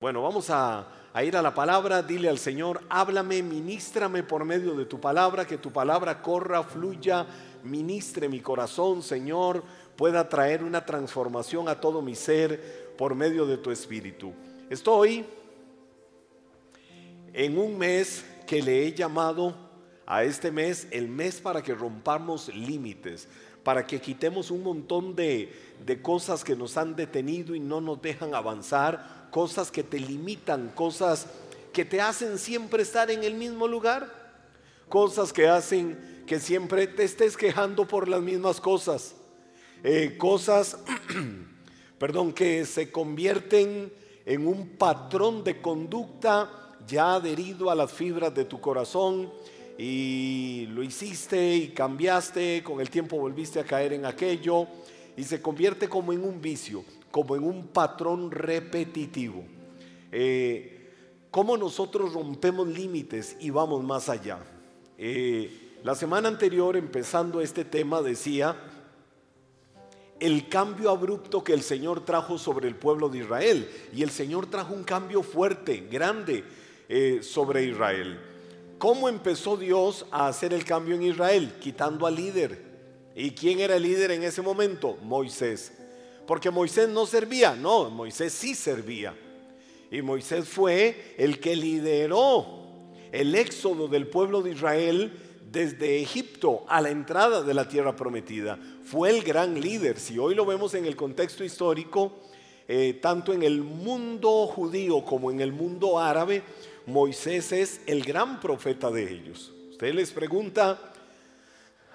Bueno, vamos a, ir a la palabra, dile al Señor, háblame, ministrame por medio de tu palabra, que tu palabra corra, fluya, ministre mi corazón, Señor, pueda traer una transformación a todo mi ser por medio de tu espíritu. Estoy en un mes que le he llamado a este mes el mes para que rompamos límites, para que quitemos un montón de, de cosas que nos han detenido y no nos dejan avanzar cosas que te limitan, cosas que te hacen siempre estar en el mismo lugar, cosas que hacen que siempre te estés quejando por las mismas cosas, eh, cosas, perdón, que se convierten en un patrón de conducta ya adherido a las fibras de tu corazón y lo hiciste y cambiaste, con el tiempo volviste a caer en aquello y se convierte como en un vicio como en un patrón repetitivo. Eh, ¿Cómo nosotros rompemos límites y vamos más allá? Eh, la semana anterior, empezando este tema, decía el cambio abrupto que el Señor trajo sobre el pueblo de Israel. Y el Señor trajo un cambio fuerte, grande eh, sobre Israel. ¿Cómo empezó Dios a hacer el cambio en Israel? Quitando al líder. ¿Y quién era el líder en ese momento? Moisés porque Moisés no servía, no, Moisés sí servía. Y Moisés fue el que lideró el éxodo del pueblo de Israel desde Egipto a la entrada de la tierra prometida. Fue el gran líder. Si hoy lo vemos en el contexto histórico, eh, tanto en el mundo judío como en el mundo árabe, Moisés es el gran profeta de ellos. Usted les pregunta,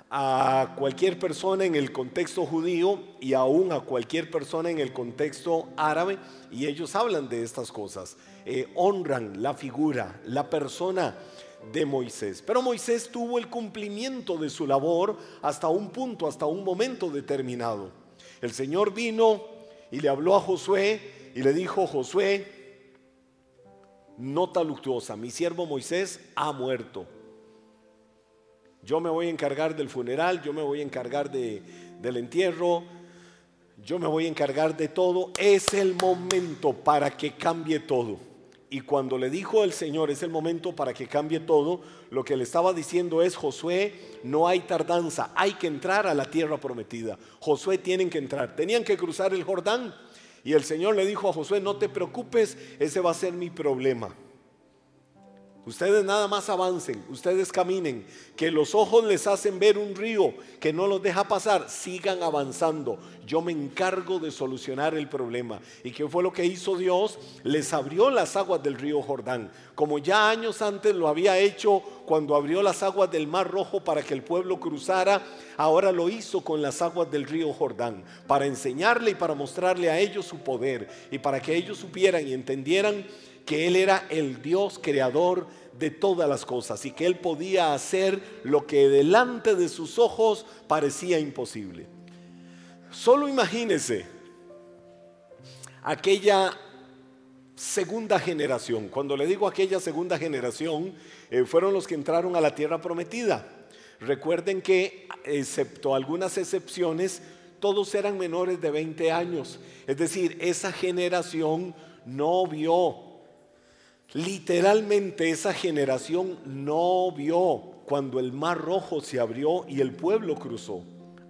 a cualquier persona en el contexto judío y aún a cualquier persona en el contexto árabe y ellos hablan de estas cosas, eh, honran la figura, la persona de Moisés. Pero Moisés tuvo el cumplimiento de su labor hasta un punto, hasta un momento determinado. El Señor vino y le habló a Josué y le dijo, Josué, nota luctuosa, mi siervo Moisés ha muerto yo me voy a encargar del funeral, yo me voy a encargar del entierro, yo me voy a encargar de todo. Es el momento para que cambie todo. Y cuando le dijo el Señor, es el momento para que cambie todo, lo que le estaba diciendo es, Josué, no hay tardanza, hay que entrar a la tierra prometida. Josué tienen que entrar, tenían que cruzar el Jordán. Y el Señor le dijo a Josué, no te preocupes, ese va a ser mi problema. Ustedes nada más avancen, ustedes caminen, que los ojos les hacen ver un río que no los deja pasar, sigan avanzando. Yo me encargo de solucionar el problema. ¿Y qué fue lo que hizo Dios? Les abrió las aguas del río Jordán, como ya años antes lo había hecho cuando abrió las aguas del Mar Rojo para que el pueblo cruzara, ahora lo hizo con las aguas del río Jordán, para enseñarle y para mostrarle a ellos su poder y para que ellos supieran y entendieran que Él era el Dios creador de todas las cosas y que Él podía hacer lo que delante de sus ojos parecía imposible. Solo imagínese aquella segunda generación. Cuando le digo aquella segunda generación, eh, fueron los que entraron a la tierra prometida. Recuerden que, excepto algunas excepciones, todos eran menores de 20 años. Es decir, esa generación no vio Literalmente esa generación no vio cuando el mar rojo se abrió y el pueblo cruzó.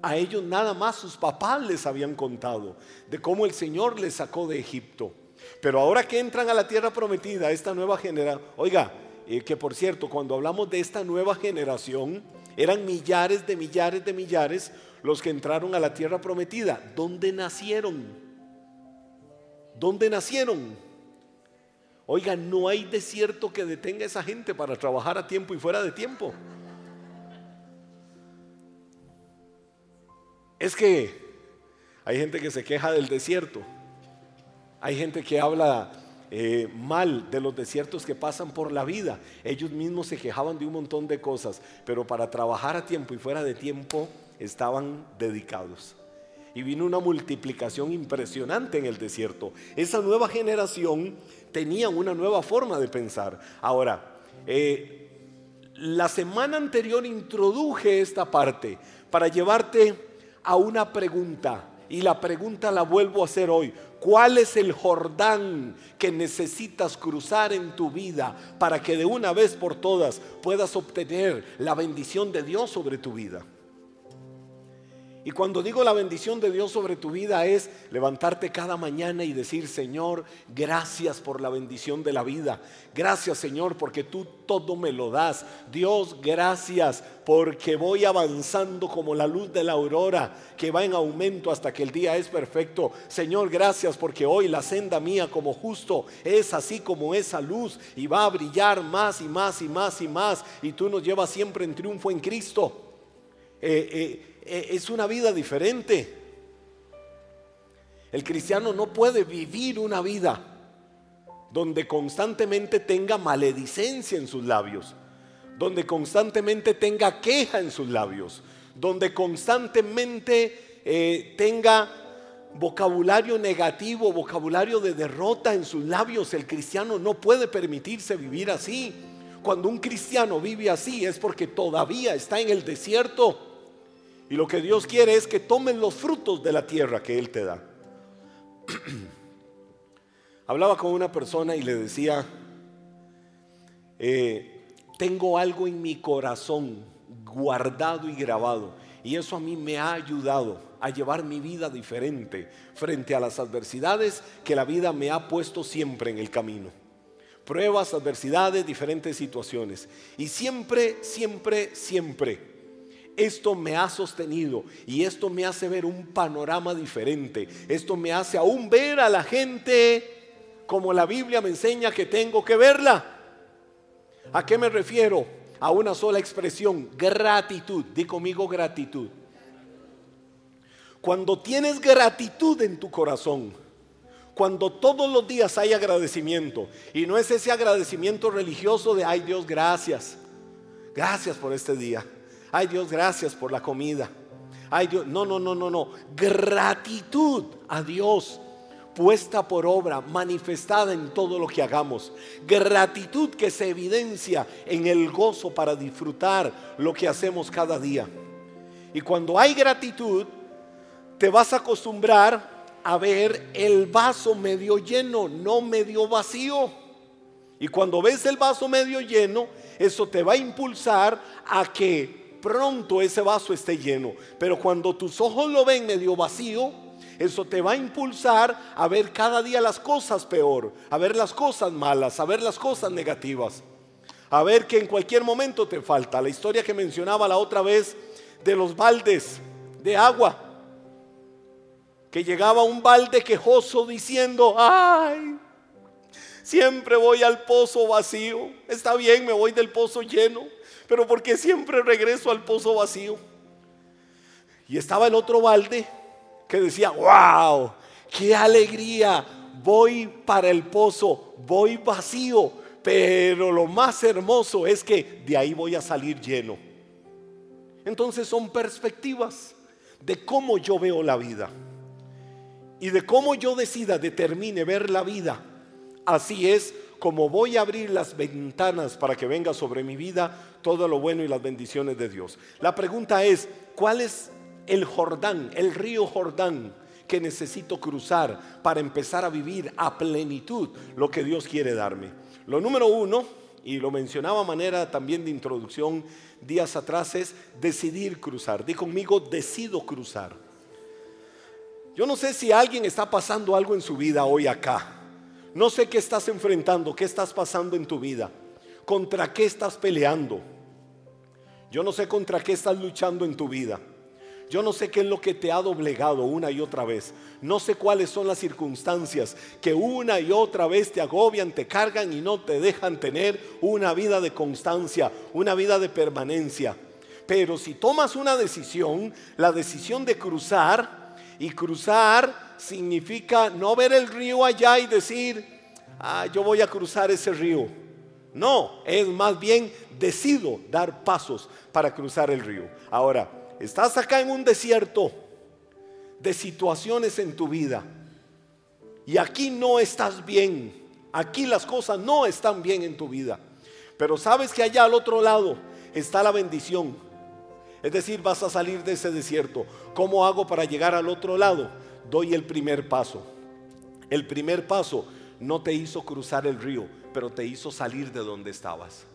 A ellos nada más sus papás les habían contado de cómo el Señor les sacó de Egipto. Pero ahora que entran a la tierra prometida, esta nueva generación, oiga, eh, que por cierto, cuando hablamos de esta nueva generación, eran millares de millares de millares los que entraron a la tierra prometida. ¿Dónde nacieron? ¿Dónde nacieron? Oiga, no hay desierto que detenga a esa gente para trabajar a tiempo y fuera de tiempo. Es que hay gente que se queja del desierto. Hay gente que habla eh, mal de los desiertos que pasan por la vida. Ellos mismos se quejaban de un montón de cosas, pero para trabajar a tiempo y fuera de tiempo estaban dedicados. Y vino una multiplicación impresionante en el desierto. Esa nueva generación tenían una nueva forma de pensar. Ahora, eh, la semana anterior introduje esta parte para llevarte a una pregunta. Y la pregunta la vuelvo a hacer hoy. ¿Cuál es el Jordán que necesitas cruzar en tu vida para que de una vez por todas puedas obtener la bendición de Dios sobre tu vida? Y cuando digo la bendición de Dios sobre tu vida es levantarte cada mañana y decir, Señor, gracias por la bendición de la vida. Gracias, Señor, porque tú todo me lo das. Dios, gracias porque voy avanzando como la luz de la aurora que va en aumento hasta que el día es perfecto. Señor, gracias porque hoy la senda mía como justo es así como esa luz y va a brillar más y más y más y más. Y tú nos llevas siempre en triunfo en Cristo. Eh, eh, es una vida diferente. El cristiano no puede vivir una vida donde constantemente tenga maledicencia en sus labios, donde constantemente tenga queja en sus labios, donde constantemente eh, tenga vocabulario negativo, vocabulario de derrota en sus labios. El cristiano no puede permitirse vivir así. Cuando un cristiano vive así es porque todavía está en el desierto y lo que Dios quiere es que tomen los frutos de la tierra que Él te da. Hablaba con una persona y le decía, eh, tengo algo en mi corazón guardado y grabado. Y eso a mí me ha ayudado a llevar mi vida diferente frente a las adversidades que la vida me ha puesto siempre en el camino. Pruebas, adversidades, diferentes situaciones. Y siempre, siempre, siempre esto me ha sostenido y esto me hace ver un panorama diferente. Esto me hace aún ver a la gente como la Biblia me enseña que tengo que verla. ¿A qué me refiero? A una sola expresión, gratitud. Di conmigo gratitud. Cuando tienes gratitud en tu corazón, cuando todos los días hay agradecimiento, y no es ese agradecimiento religioso de, ay Dios, gracias, gracias por este día ay Dios, gracias por la comida. Ay Dios, no, no, no, no, no. Gratitud a Dios puesta por obra, manifestada en todo lo que hagamos. Gratitud que se evidencia en el gozo para disfrutar lo que hacemos cada día. Y cuando hay gratitud, te vas a acostumbrar a ver el vaso medio lleno, no medio vacío. Y cuando ves el vaso medio lleno, eso te va a impulsar a que pronto ese vaso esté lleno. Pero cuando tus ojos lo ven medio vacío, eso te va a impulsar a ver cada día las cosas peor, a ver las cosas malas, a ver las cosas negativas, a ver que en cualquier momento te falta. La historia que mencionaba la otra vez de los baldes de agua, que llegaba un balde quejoso diciendo, ay, siempre voy al pozo vacío, está bien, me voy del pozo lleno, pero porque siempre regreso al pozo vacío. Y estaba el otro balde que decía, wow, qué alegría, voy para el pozo, voy vacío, pero lo más hermoso es que de ahí voy a salir lleno. Entonces son perspectivas de cómo yo veo la vida y de cómo yo decida, determine ver la vida. Así es como voy a abrir las ventanas para que venga sobre mi vida todo lo bueno y las bendiciones de Dios. La pregunta es, ¿cuál es el Jordán, el río Jordán que necesito cruzar para empezar a vivir a plenitud lo que Dios quiere darme? Lo número uno, y lo mencionaba a manera también de introducción días atrás, es decidir cruzar. Di conmigo, decido cruzar. Yo no sé si alguien está pasando algo en su vida hoy acá. No sé qué estás enfrentando, qué estás pasando en tu vida, contra qué estás peleando. Yo no sé contra qué estás luchando en tu vida. Yo no sé qué es lo que te ha doblegado una y otra vez. No sé cuáles son las circunstancias que una y otra vez te agobian, te cargan y no te dejan tener una vida de constancia, una vida de permanencia. Pero si tomas una decisión, la decisión de cruzar, y cruzar significa no ver el río allá y decir, ah, yo voy a cruzar ese río. No, es más bien decido dar pasos para cruzar el río. Ahora, estás acá en un desierto de situaciones en tu vida y aquí no estás bien, aquí las cosas no están bien en tu vida, pero sabes que allá al otro lado está la bendición. Es decir, vas a salir de ese desierto. ¿Cómo hago para llegar al otro lado? doy el primer paso. El primer paso no te hizo cruzar el río, pero te hizo salir de donde estabas.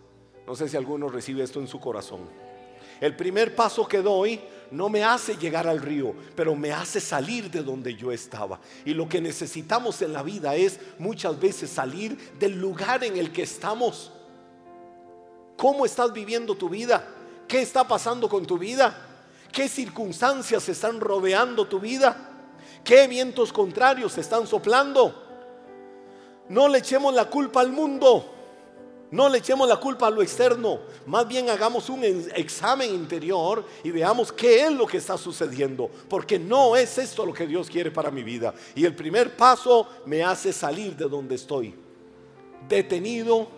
No sé si alguno recibe esto en su corazón. El primer paso que doy no me hace llegar al río, pero me hace salir de donde yo estaba. Y lo que necesitamos en la vida es muchas veces salir del lugar en el que estamos. ¿Cómo estás viviendo tu vida? ¿Qué está pasando con tu vida? ¿Qué circunstancias están rodeando tu vida? ¿Qué vientos contrarios están soplando? No le echemos la culpa al mundo. No le echemos la culpa a lo externo, más bien hagamos un examen interior y veamos qué es lo que está sucediendo, porque no es esto lo que Dios quiere para mi vida. Y el primer paso me hace salir de donde estoy, detenido,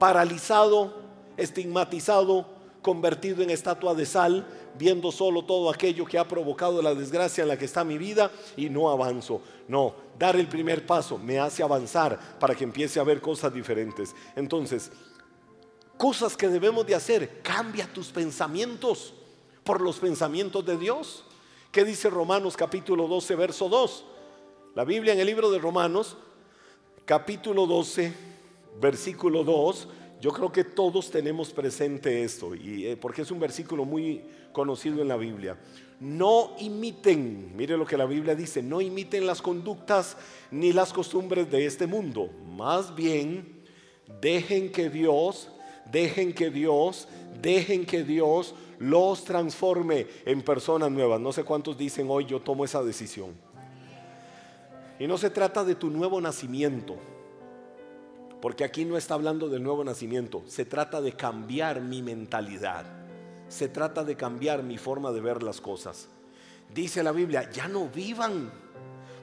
paralizado, estigmatizado, convertido en estatua de sal, viendo solo todo aquello que ha provocado la desgracia en la que está mi vida y no avanzo. No, dar el primer paso me hace avanzar para que empiece a ver cosas diferentes. Entonces, cosas que debemos de hacer, cambia tus pensamientos por los pensamientos de Dios. ¿Qué dice Romanos capítulo 12, verso 2? La Biblia en el libro de Romanos, capítulo 12, versículo 2, yo creo que todos tenemos presente esto, y, eh, porque es un versículo muy conocido en la Biblia. No imiten, mire lo que la Biblia dice, no imiten las conductas ni las costumbres de este mundo. Más bien, dejen que Dios, dejen que Dios, dejen que Dios los transforme en personas nuevas. No sé cuántos dicen hoy yo tomo esa decisión. Y no se trata de tu nuevo nacimiento porque aquí no está hablando del nuevo nacimiento, se trata de cambiar mi mentalidad, se trata de cambiar mi forma de ver las cosas. Dice la Biblia, ya no vivan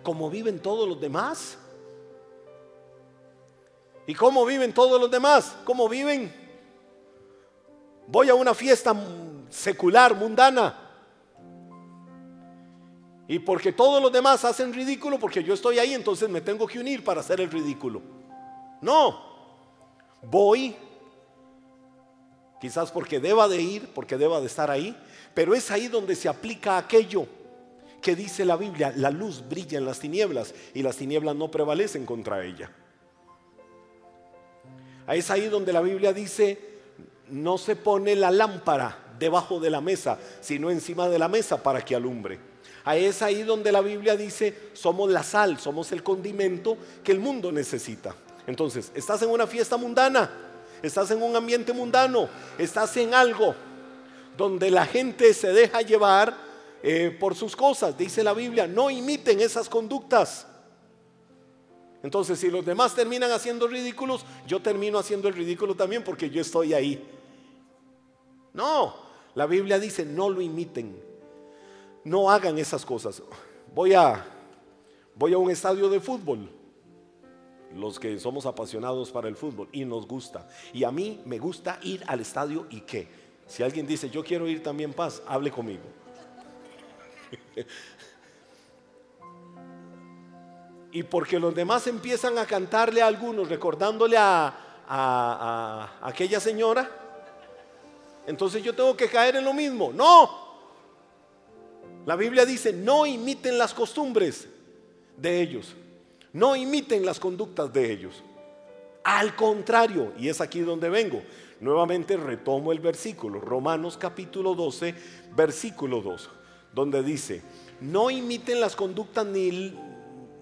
como viven todos los demás. ¿Y cómo viven todos los demás? ¿Cómo viven? Voy a una fiesta secular, mundana. Y porque todos los demás hacen ridículo, porque yo estoy ahí, entonces me tengo que unir para hacer el ridículo. No, voy, quizás porque deba de ir, porque deba de estar ahí, pero es ahí donde se aplica aquello que dice la Biblia, la luz brilla en las tinieblas y las tinieblas no prevalecen contra ella. Es ahí donde la Biblia dice, no se pone la lámpara debajo de la mesa, sino encima de la mesa para que alumbre. Es ahí donde la Biblia dice, somos la sal, somos el condimento que el mundo necesita. Entonces, estás en una fiesta mundana, estás en un ambiente mundano, estás en algo donde la gente se deja llevar eh, por sus cosas. Dice la Biblia, no imiten esas conductas. Entonces, si los demás terminan haciendo ridículos, yo termino haciendo el ridículo también porque yo estoy ahí. No, la Biblia dice, no lo imiten. No hagan esas cosas. Voy a voy a un estadio de fútbol los que somos apasionados para el fútbol y nos gusta. Y a mí me gusta ir al estadio y qué. Si alguien dice, yo quiero ir también paz, hable conmigo. y porque los demás empiezan a cantarle a algunos, recordándole a, a, aquella señora, entonces yo tengo que caer en lo mismo. No. La Biblia dice, no imiten las costumbres de ellos. No imiten las conductas de ellos. Al contrario, y es aquí donde vengo, nuevamente retomo el versículo, Romanos capítulo 12, versículo 2, donde dice, no imiten las conductas ni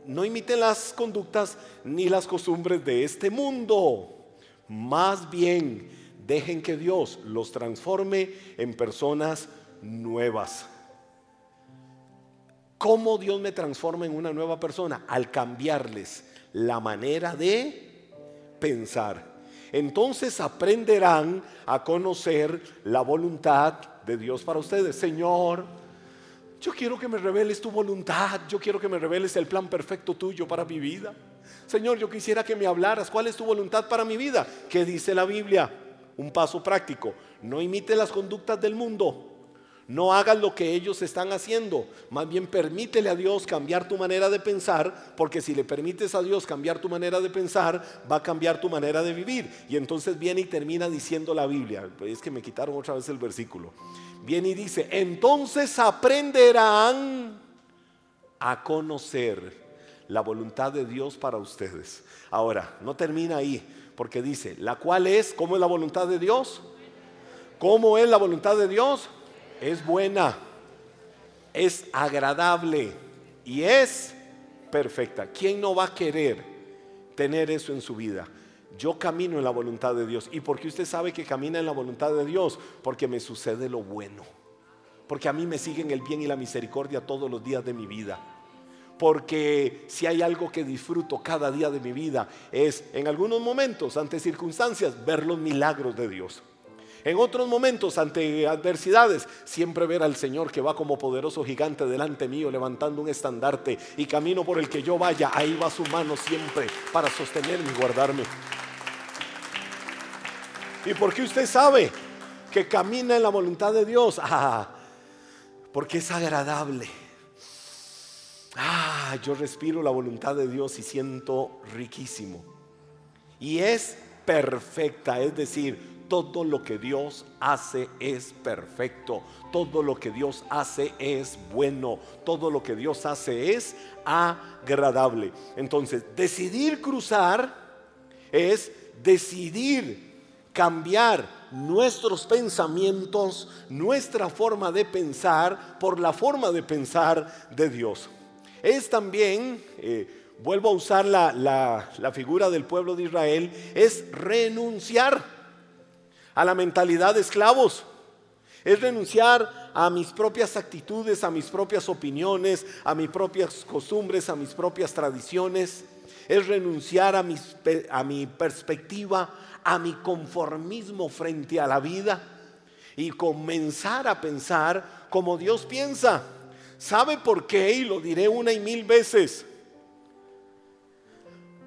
no imiten las conductas ni las costumbres de este mundo. Más bien, dejen que Dios los transforme en personas nuevas. ¿Cómo Dios me transforma en una nueva persona? Al cambiarles la manera de pensar. Entonces aprenderán a conocer la voluntad de Dios para ustedes. Señor, yo quiero que me reveles tu voluntad. Yo quiero que me reveles el plan perfecto tuyo para mi vida. Señor, yo quisiera que me hablaras. ¿Cuál es tu voluntad para mi vida? ¿Qué dice la Biblia? Un paso práctico. No imite las conductas del mundo. No hagas lo que ellos están haciendo, más bien permítele a Dios cambiar tu manera de pensar, porque si le permites a Dios cambiar tu manera de pensar, va a cambiar tu manera de vivir. Y entonces viene y termina diciendo la Biblia, es que me quitaron otra vez el versículo. Viene y dice, entonces aprenderán a conocer la voluntad de Dios para ustedes. Ahora, no termina ahí, porque dice, la cual es, ¿cómo es la voluntad de Dios? ¿Cómo es la voluntad de Dios? Es buena, es agradable y es perfecta. ¿Quién no va a querer tener eso en su vida? Yo camino en la voluntad de Dios. ¿Y por qué usted sabe que camina en la voluntad de Dios? Porque me sucede lo bueno. Porque a mí me siguen el bien y la misericordia todos los días de mi vida. Porque si hay algo que disfruto cada día de mi vida es en algunos momentos, ante circunstancias, ver los milagros de Dios. En otros momentos, ante adversidades, siempre ver al Señor que va como poderoso gigante delante mío, levantando un estandarte y camino por el que yo vaya, ahí va su mano siempre para sostenerme y guardarme. ¿Y por qué usted sabe que camina en la voluntad de Dios? Ah, porque es agradable. Ah, yo respiro la voluntad de Dios y siento riquísimo. Y es perfecta, es decir, todo lo que Dios hace es perfecto, todo lo que Dios hace es bueno, todo lo que Dios hace es agradable. Entonces, decidir cruzar es decidir cambiar nuestros pensamientos, nuestra forma de pensar por la forma de pensar de Dios. Es también, eh, vuelvo a usar la, la figura del pueblo de Israel, es renunciar a la mentalidad de esclavos. Es renunciar a mis propias actitudes, a mis propias opiniones, a mis propias costumbres, a mis propias tradiciones. Es renunciar a, mis, a mi perspectiva, a mi conformismo frente a la vida y comenzar a pensar como Dios piensa. ¿Sabe por qué? Y lo diré una y mil veces.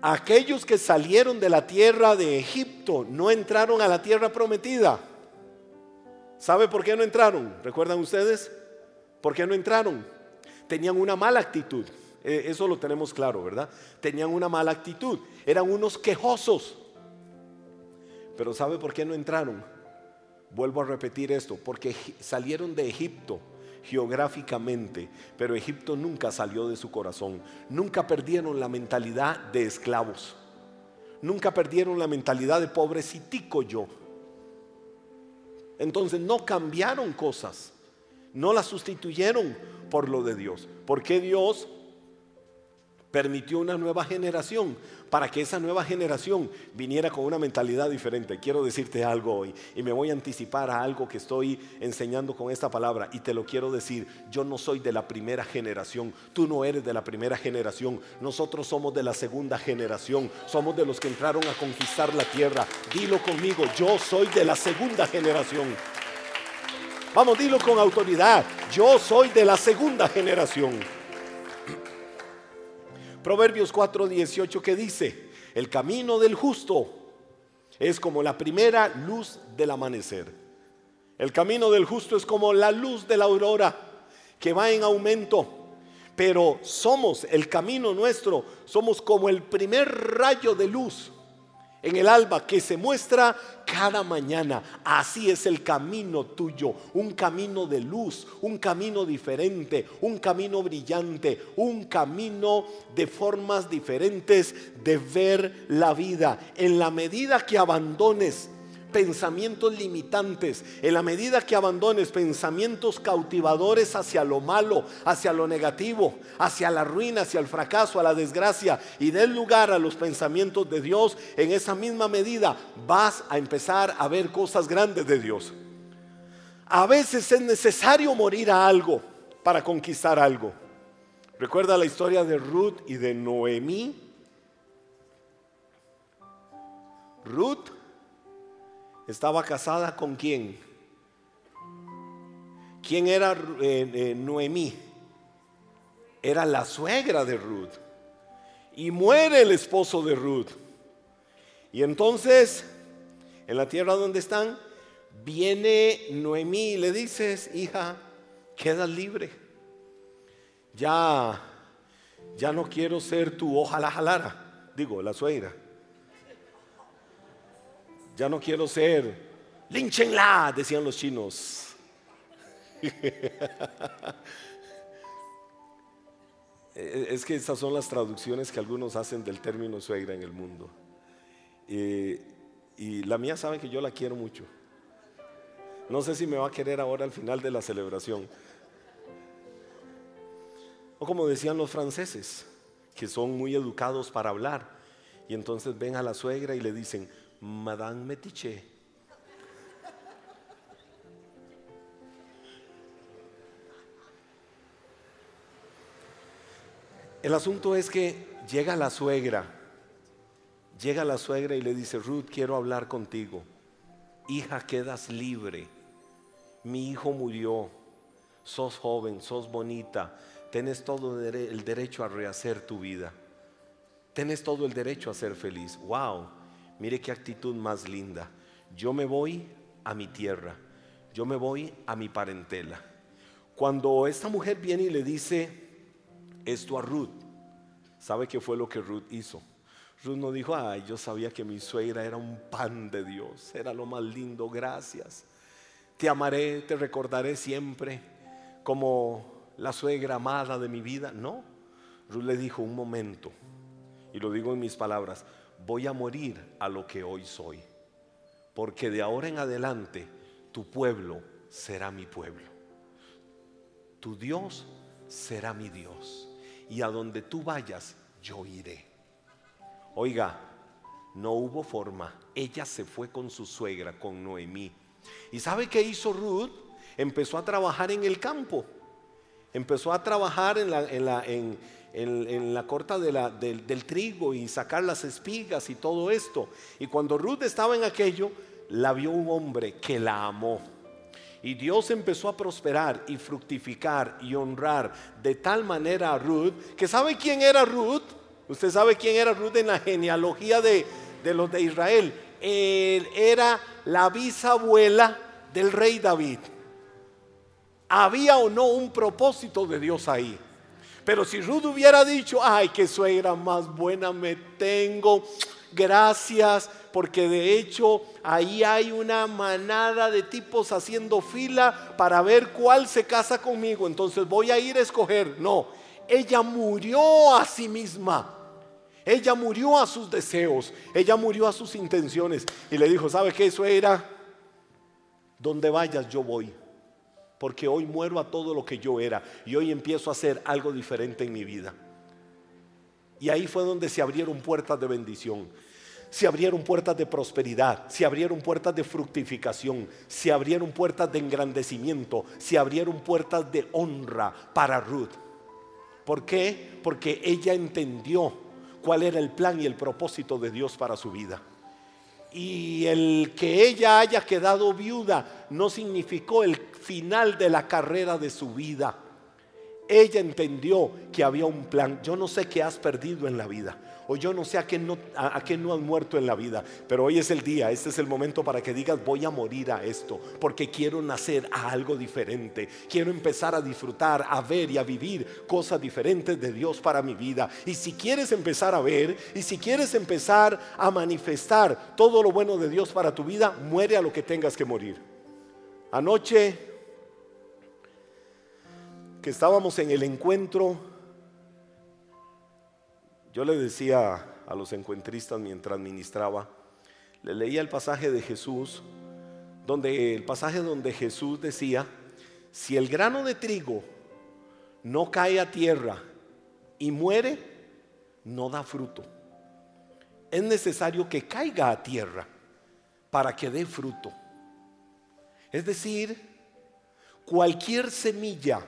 Aquellos que salieron de la tierra de Egipto no entraron a la tierra prometida. ¿Sabe por qué no entraron? ¿Recuerdan ustedes? ¿Por qué no entraron? Tenían una mala actitud. E, eso lo tenemos claro, ¿verdad? Tenían una mala actitud. Eran unos quejosos. Pero ¿sabe por qué no entraron? Vuelvo a repetir esto, porque salieron de Egipto geográficamente, pero Egipto nunca salió de su corazón. Nunca perdieron la mentalidad de esclavos. Nunca perdieron la mentalidad de pobrecitico yo. Entonces no cambiaron cosas, no las sustituyeron por lo de Dios. Porque Dios permitió una nueva generación para que esa nueva generación viniera con una mentalidad diferente. Quiero decirte algo hoy y me voy a anticipar a algo que estoy enseñando con esta palabra y te lo quiero decir. Yo no soy de la primera generación, tú no eres de la primera generación, nosotros somos de la segunda generación, somos de los que entraron a conquistar la tierra. Dilo conmigo, yo soy de la segunda generación. Vamos, dilo con autoridad, yo soy de la segunda generación. Proverbios 4:18 que dice, el camino del justo es como la primera luz del amanecer. El camino del justo es como la luz de la aurora que va en aumento. Pero somos, el camino nuestro, somos como el primer rayo de luz en el alba que se muestra cada mañana. Así es el camino tuyo, un camino de luz, un camino diferente, un camino brillante, un camino de formas diferentes de ver la vida. En la medida que abandones pensamientos limitantes, en la medida que abandones pensamientos cautivadores hacia lo malo, hacia lo negativo, hacia la ruina, hacia el fracaso, a la desgracia, y des lugar a los pensamientos de Dios, en esa misma medida vas a empezar a ver cosas grandes de Dios. A veces es necesario morir a algo para conquistar algo. Recuerda la historia de Ruth y de Noemí. Ruth estaba casada con quién? ¿Quién era eh, eh, Noemí? Era la suegra de Ruth. Y muere el esposo de Ruth. Y entonces, en la tierra donde están, viene Noemí y le dices, hija, quedas libre. Ya, ya no quiero ser tu ojalá jalara, digo, la suegra. Ya no quiero ser, línchenla, decían los chinos. Eh, es que estas son las traducciones que algunos hacen del término suegra en el mundo. y la mía saben que yo la quiero mucho. No sé si me va a querer ahora al final de la celebración. O como decían los franceses, que son muy educados para hablar. Y entonces ven a la suegra y le dicen, Madame Metiche. El asunto es que llega la suegra, llega la suegra y le dice, Ruth, quiero hablar contigo. Hija, quedas libre. Mi hijo murió. Sos joven, sos bonita. Tienes todo el derecho a rehacer tu vida. Tienes todo el derecho a ser feliz. Wow, mire qué actitud más linda. Yo me voy a mi tierra. Yo me voy a mi parentela. Cuando esta mujer viene y le dice, esto a Ruth. ¿Sabe qué fue lo que Ruth hizo? Ruth no dijo, ay, yo sabía que mi suegra era un pan de Dios, era lo más lindo, gracias. Te amaré, te recordaré siempre como la suegra amada de mi vida. No, Ruth le dijo, un momento, y lo digo en mis palabras, voy a morir a lo que hoy soy, porque de ahora en adelante tu pueblo será mi pueblo, tu Dios será mi Dios y a donde tú vayas, yo iré. Oiga, no hubo forma. Ella se fue con su suegra, con Noemí. ¿Y sabe qué hizo Ruth? Empezó a trabajar en el campo. Empezó a trabajar en la, en la, en, la corta del, del trigo y sacar las espigas y todo esto. Y cuando Ruth estaba en aquello, la vio un hombre que la amó. Y Dios empezó a prosperar y fructificar y honrar de tal manera a Ruth, que ¿sabe quién era Ruth? Usted sabe quién era Ruth en la genealogía de, los de Israel. Él era la bisabuela del rey David. Había o no un propósito de Dios ahí. Pero si Ruth hubiera dicho, ay, qué suegra más buena me tengo, gracias, porque de hecho ahí hay una manada de tipos haciendo fila para ver cuál se casa conmigo, entonces voy a ir a escoger. No, ella murió a sí misma. Ella murió a sus deseos, ella murió a sus intenciones y le dijo, ¿sabe qué? Eso era, donde vayas yo voy, porque hoy muero a todo lo que yo era y hoy empiezo a hacer algo diferente en mi vida. Y ahí fue donde se abrieron puertas de bendición se abrieron puertas de prosperidad, se abrieron puertas de fructificación, se abrieron puertas de engrandecimiento, se abrieron puertas de honra para Ruth. ¿Por qué? Porque ella entendió cuál era el plan y el propósito de Dios para su vida. Y el que ella haya quedado viuda no significó el final de la carrera de su vida. Ella entendió que había un plan. Yo no sé qué has perdido en la vida o yo no sé a qué no, a, has muerto en la vida, pero hoy es el día, este es el momento para que digas voy a morir a esto, porque quiero nacer a algo diferente, quiero empezar a disfrutar, a ver y a vivir cosas diferentes de Dios para mi vida. Y si quieres empezar a ver y si quieres empezar a manifestar todo lo bueno de Dios para tu vida, muere a lo que tengas que morir. Anoche que estábamos en el encuentro, yo le decía a los encuentristas mientras ministraba, le leía el pasaje de Jesús, donde el pasaje donde Jesús decía, si el grano de trigo no cae a tierra y muere, no da fruto. Es necesario que caiga a tierra para que dé fruto. Es decir, cualquier semilla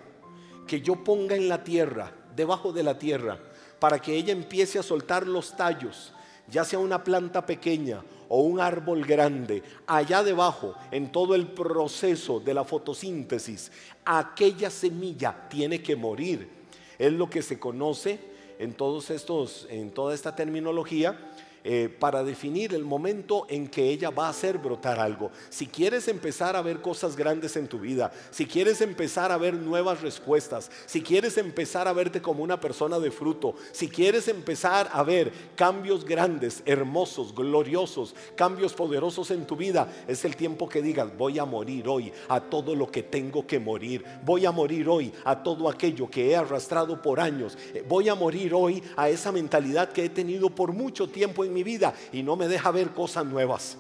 que yo ponga en la tierra, debajo de la tierra, para que ella empiece a soltar los tallos, ya sea una planta pequeña o un árbol grande, allá debajo, en todo el proceso de la fotosíntesis, aquella semilla tiene que morir. Es lo que se conoce en todos estos, en toda esta terminología, eh, para definir el momento en que ella va a hacer brotar algo. Si quieres empezar a ver cosas grandes en tu vida, si quieres empezar a ver nuevas respuestas, si quieres empezar a verte como una persona de fruto, si quieres empezar a ver cambios grandes, hermosos, gloriosos, cambios poderosos en tu vida, es el tiempo que digas, voy a morir hoy a todo lo que tengo que morir, voy a morir hoy a todo aquello que he arrastrado por años, eh, voy a morir hoy a esa mentalidad que he tenido por mucho tiempo en mi vida y no me deja ver cosas nuevas.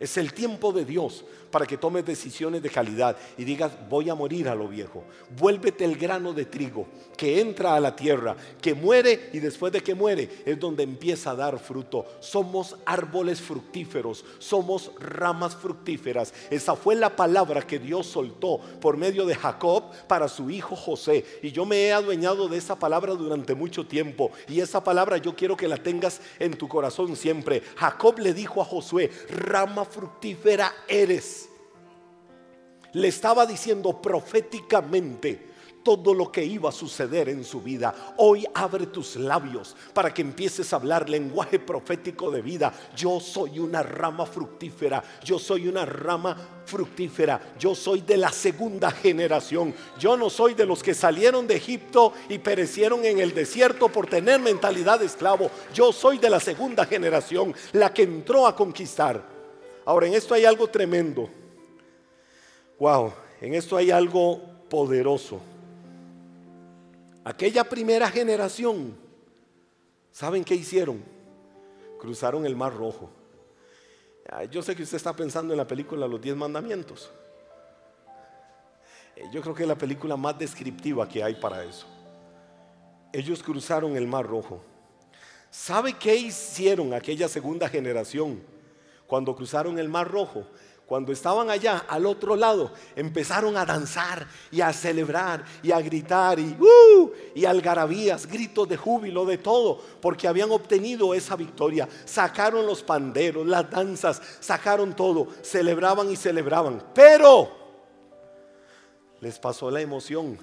Es el tiempo de Dios para que tomes decisiones de calidad y digas, voy a morir a lo viejo. Vuélvete el grano de trigo que entra a la tierra, que muere y después de que muere es donde empieza a dar fruto. Somos árboles fructíferos, somos ramas fructíferas. Esa fue la palabra que Dios soltó por medio de Jacob para su hijo José. Y yo me he adueñado de esa palabra durante mucho tiempo. Y esa palabra yo quiero que la tengas en tu corazón siempre. Jacob le dijo a Josué, rama fructífera eres le estaba diciendo proféticamente todo lo que iba a suceder en su vida. Hoy abre tus labios para que empieces a hablar lenguaje profético de vida. Yo soy una rama fructífera, yo soy una rama fructífera, yo soy de la segunda generación. Yo no soy de los que salieron de Egipto y perecieron en el desierto por tener mentalidad de esclavo. Yo soy de la segunda generación, la que entró a conquistar. Ahora, en esto hay algo tremendo. Wow, en esto hay algo poderoso. Aquella primera generación, ¿saben qué hicieron? Cruzaron el Mar Rojo. Yo sé que usted está pensando en la película Los Diez Mandamientos. Eh, yo creo que es la película más descriptiva que hay para eso. Ellos cruzaron el Mar Rojo. ¿Sabe qué hicieron aquella segunda generación cuando cruzaron el Mar Rojo? cuando estaban allá al otro lado, empezaron a danzar y a celebrar y a gritar y, uh, y algarabías, gritos de júbilo, de todo, porque habían obtenido esa victoria. Sacaron los panderos, las danzas, sacaron todo, celebraban y celebraban. Pero les pasó la emoción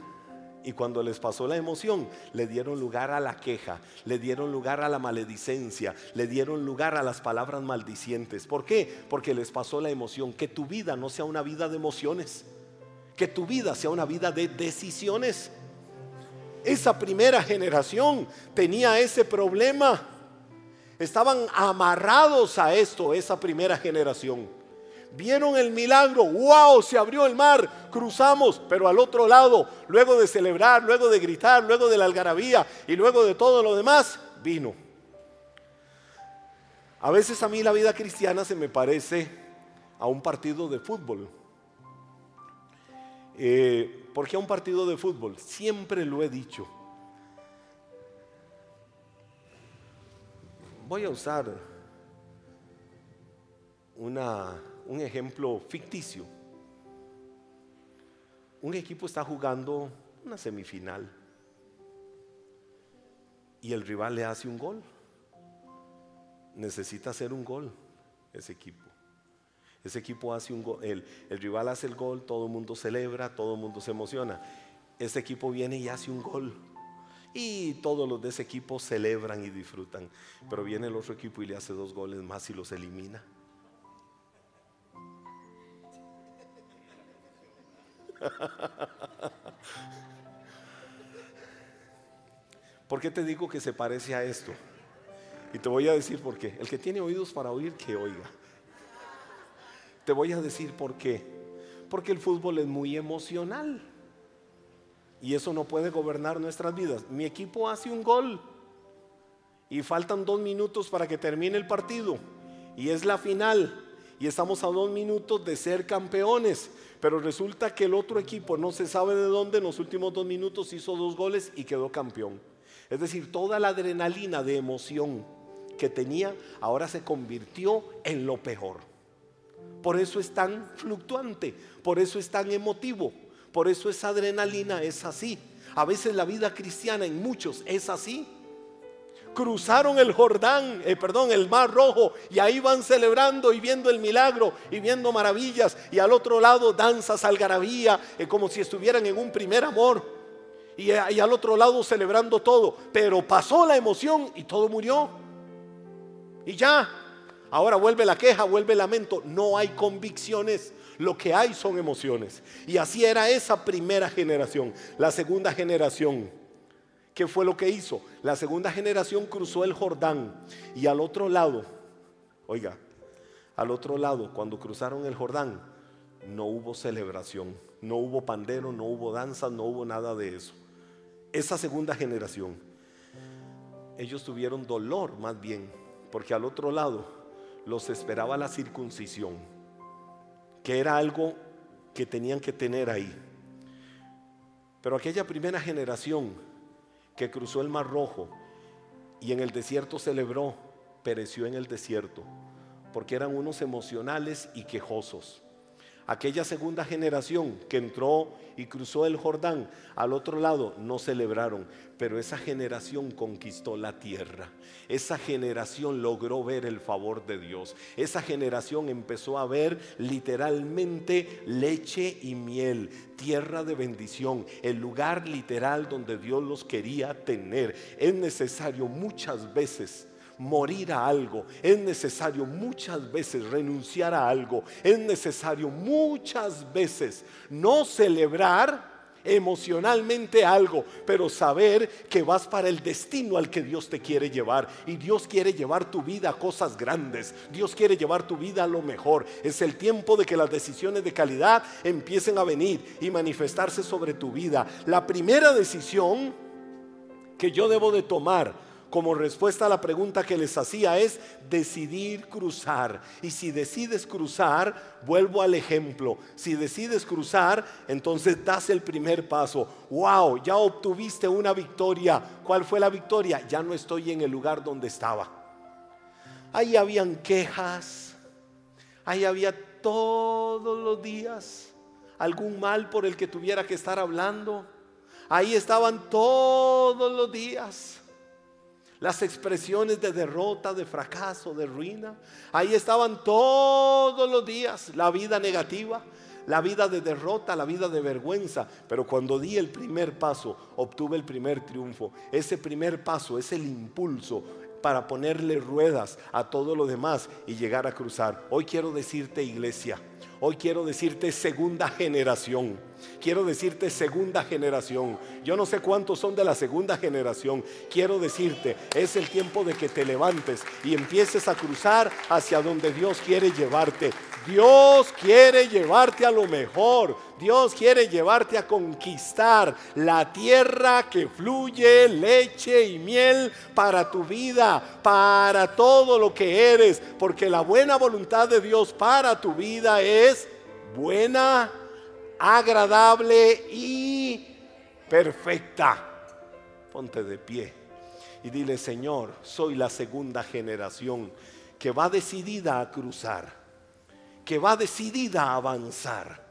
y cuando les pasó la emoción, le dieron lugar a la queja, le dieron lugar a la maledicencia, le dieron lugar a las palabras maldicientes. ¿Por qué? Porque les pasó la emoción. Que tu vida no sea una vida de emociones, que tu vida sea una vida de decisiones. Esa primera generación tenía ese problema. Estaban amarrados a esto, esa primera generación vieron el milagro, wow, se abrió el mar, cruzamos, pero al otro lado, luego de celebrar, luego de gritar, luego de la algarabía y luego de todo lo demás, vino. A veces a mí la vida cristiana se me parece a un partido de fútbol. Eh, ¿Por qué a un partido de fútbol? Siempre lo he dicho. Voy a usar una un ejemplo ficticio. Un equipo está jugando una semifinal y el rival le hace un gol. Necesita hacer un gol ese equipo. Ese equipo hace un gol, el, el rival hace el gol, todo el mundo celebra, todo el mundo se emociona. Ese equipo viene y hace un gol. Y todos los de ese equipo celebran y disfrutan. Pero viene el otro equipo y le hace dos goles más y los elimina. ¿Por qué te digo que se parece a esto? Y te voy a decir por qué. El que tiene oídos para oír, que oiga. Te voy a decir por qué. Porque el fútbol es muy emocional. Y eso no puede gobernar nuestras vidas. Mi equipo hace un gol. Y faltan dos minutos para que termine el partido. Y es la final. Y estamos a dos minutos de ser campeones. Pero resulta que el otro equipo no se sabe de dónde en los últimos dos minutos hizo dos goles y quedó campeón. Es decir, toda la adrenalina de emoción que tenía ahora se convirtió en lo peor. Por eso es tan fluctuante, por eso es tan emotivo, por eso esa adrenalina es así. A veces la vida cristiana en muchos es así cruzaron el Jordán, eh, perdón, el Mar Rojo, y ahí van celebrando y viendo el milagro y viendo maravillas, y al otro lado danzas, algarabía, eh, como si estuvieran en un primer amor, y, eh, y al otro lado celebrando todo, pero pasó la emoción y todo murió. y ya. Ahora vuelve la queja, vuelve el lamento. No hay convicciones. Lo que hay son emociones. Y así era esa primera generación. La segunda generación, ¿qué fue lo que hizo? La segunda generación cruzó el Jordán y al otro lado, oiga, al otro lado, cuando cruzaron el Jordán, no hubo celebración, no hubo pandero, no hubo danza, no hubo nada de eso. Esa segunda generación, ellos tuvieron dolor más bien, porque al otro lado los esperaba la circuncisión, que era algo que tenían que tener ahí. Pero aquella primera generación que cruzó el Mar Rojo y en el desierto celebró, pereció en el desierto, porque eran unos emocionales y quejosos aquella segunda generación que entró y cruzó el Jordán al otro lado no celebraron, pero esa generación conquistó la tierra. Esa generación logró ver el favor de Dios. Esa generación empezó a ver literalmente leche y miel, tierra de bendición, el lugar literal donde Dios los quería tener. Es necesario muchas veces morir a algo, es necesario muchas veces renunciar a algo, es necesario muchas veces no celebrar emocionalmente algo, pero saber que vas para el destino al que Dios te quiere llevar. Y Dios quiere llevar tu vida a cosas grandes. Dios quiere llevar tu vida a lo mejor. Es el tiempo de que las decisiones de calidad empiecen a venir y manifestarse sobre tu vida. La primera decisión que yo debo de tomar como respuesta a la pregunta que les hacía es decidir cruzar. Y si decides cruzar, vuelvo al ejemplo. Si decides cruzar, entonces das el primer paso. Wow, ya obtuviste una victoria. ¿Cuál fue la victoria? Ya no estoy en el lugar donde estaba. Ahí habían quejas. Ahí había todos los días algún mal por el que tuviera que estar hablando. Ahí estaban todos los días las expresiones de derrota, de fracaso, de ruina. Ahí estaban todos los días la vida negativa, la vida de derrota, la vida de vergüenza. Pero cuando di el primer paso, obtuve el primer triunfo. Ese primer paso es el impulso para ponerle ruedas a todo lo demás y llegar a cruzar. Hoy quiero decirte, iglesia, Hoy quiero decirte segunda generación. Quiero decirte segunda generación. Yo no sé cuántos son de la segunda generación. Quiero decirte, es el tiempo de que te levantes y empieces a cruzar hacia donde Dios quiere llevarte. Dios quiere llevarte a lo mejor. Dios quiere llevarte a conquistar la tierra que fluye leche y miel para tu vida, para todo lo que eres, porque la buena voluntad de Dios para tu vida es buena, agradable y perfecta. Ponte de pie y dile, Señor, soy la segunda generación que va decidida a cruzar que va decidida a avanzar,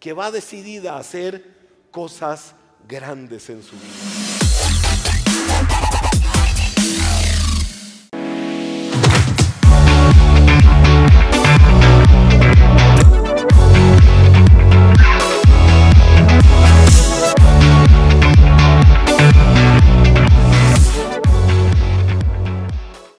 que va decidida a hacer cosas grandes en su vida.